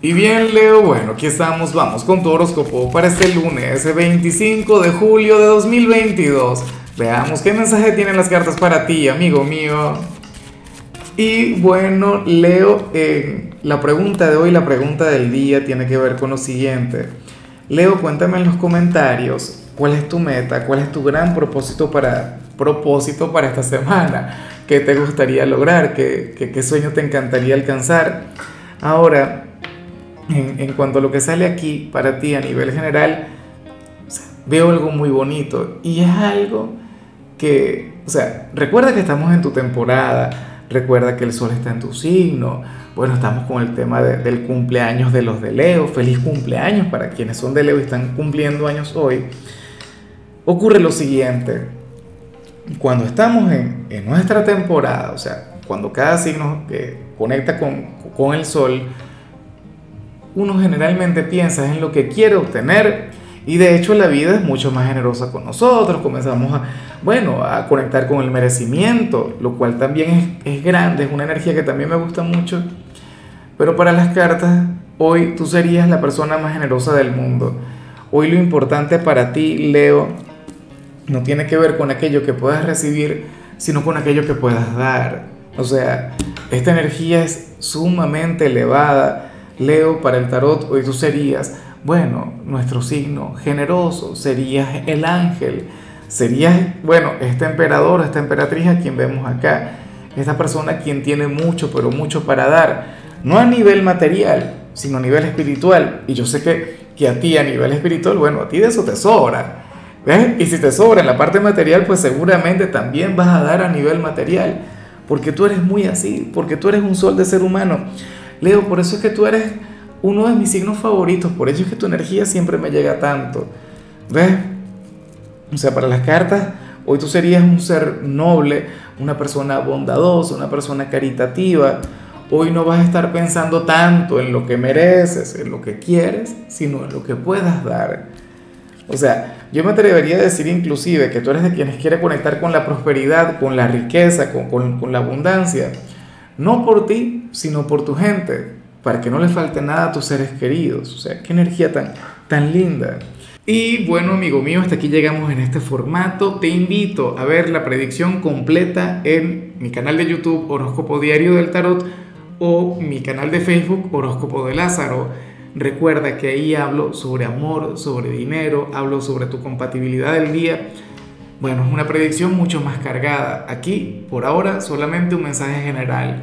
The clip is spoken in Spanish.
Y bien, Leo, bueno, aquí estamos, vamos con tu horóscopo para este lunes 25 de julio de 2022. Veamos qué mensaje tienen las cartas para ti, amigo mío. Y bueno, Leo, eh, la pregunta de hoy, la pregunta del día tiene que ver con lo siguiente. Leo, cuéntame en los comentarios cuál es tu meta, cuál es tu gran propósito para, propósito para esta semana, qué te gustaría lograr, qué, qué sueño te encantaría alcanzar. Ahora, en, cuanto a lo que sale aquí para ti a nivel general, veo algo muy bonito y es algo que, o sea, recuerda que estamos en tu temporada, recuerda que el sol está en tu signo, bueno, estamos con el tema del cumpleaños de los de Leo, feliz cumpleaños para quienes son de Leo y están cumpliendo años hoy. Ocurre lo siguiente, cuando estamos en, en nuestra temporada, o sea, cuando cada signo que conecta con, con el sol, uno generalmente piensa en lo que quiere obtener y de hecho la vida es mucho más generosa con nosotros, comenzamos a, bueno, a conectar con el merecimiento, lo cual también es, es grande, es una energía que también me gusta mucho, pero para las cartas, hoy tú serías la persona más generosa del mundo. Hoy lo importante para ti, Leo, no tiene que ver con aquello que puedas recibir, sino con aquello que puedas dar. O sea, esta energía es sumamente elevada Leo, para el tarot, hoy tú serías, bueno, nuestro signo generoso, serías el ángel, serías, bueno, este emperador, esta emperatriz a quien vemos acá, esta persona quien tiene mucho, pero mucho para dar, no a nivel material, sino a nivel espiritual. Y yo sé que, que a ti a nivel espiritual, bueno, a ti de eso te sobra. ¿ves? Y si te sobra en la parte material, pues seguramente también vas a dar a nivel material, porque tú eres muy así, porque tú eres un sol de ser humano. Leo, por eso es que tú eres uno de mis signos favoritos, por eso es que tu energía siempre me llega tanto. ¿Ves? O sea, para las cartas, hoy tú serías un ser noble, una persona bondadosa, una persona caritativa. Hoy no vas a estar pensando tanto en lo que mereces, en lo que quieres, sino en lo que puedas dar. O sea, yo me atrevería a decir inclusive que tú eres de quienes quiere conectar con la prosperidad, con la riqueza, con, con, con la abundancia no por sino por tu gente, para que no le falte nada a tus seres queridos. O sea, qué energía tan, tan linda. Y bueno, amigo mío, hasta aquí llegamos en este formato. Te invito a ver la predicción completa en mi canal de YouTube Horóscopo Diario del Tarot o mi canal de Facebook Horóscopo de Lázaro. Recuerda que ahí hablo sobre amor, sobre dinero, hablo sobre tu compatibilidad del día. Bueno, es una predicción mucho más cargada. Aquí, por ahora, solamente un mensaje general.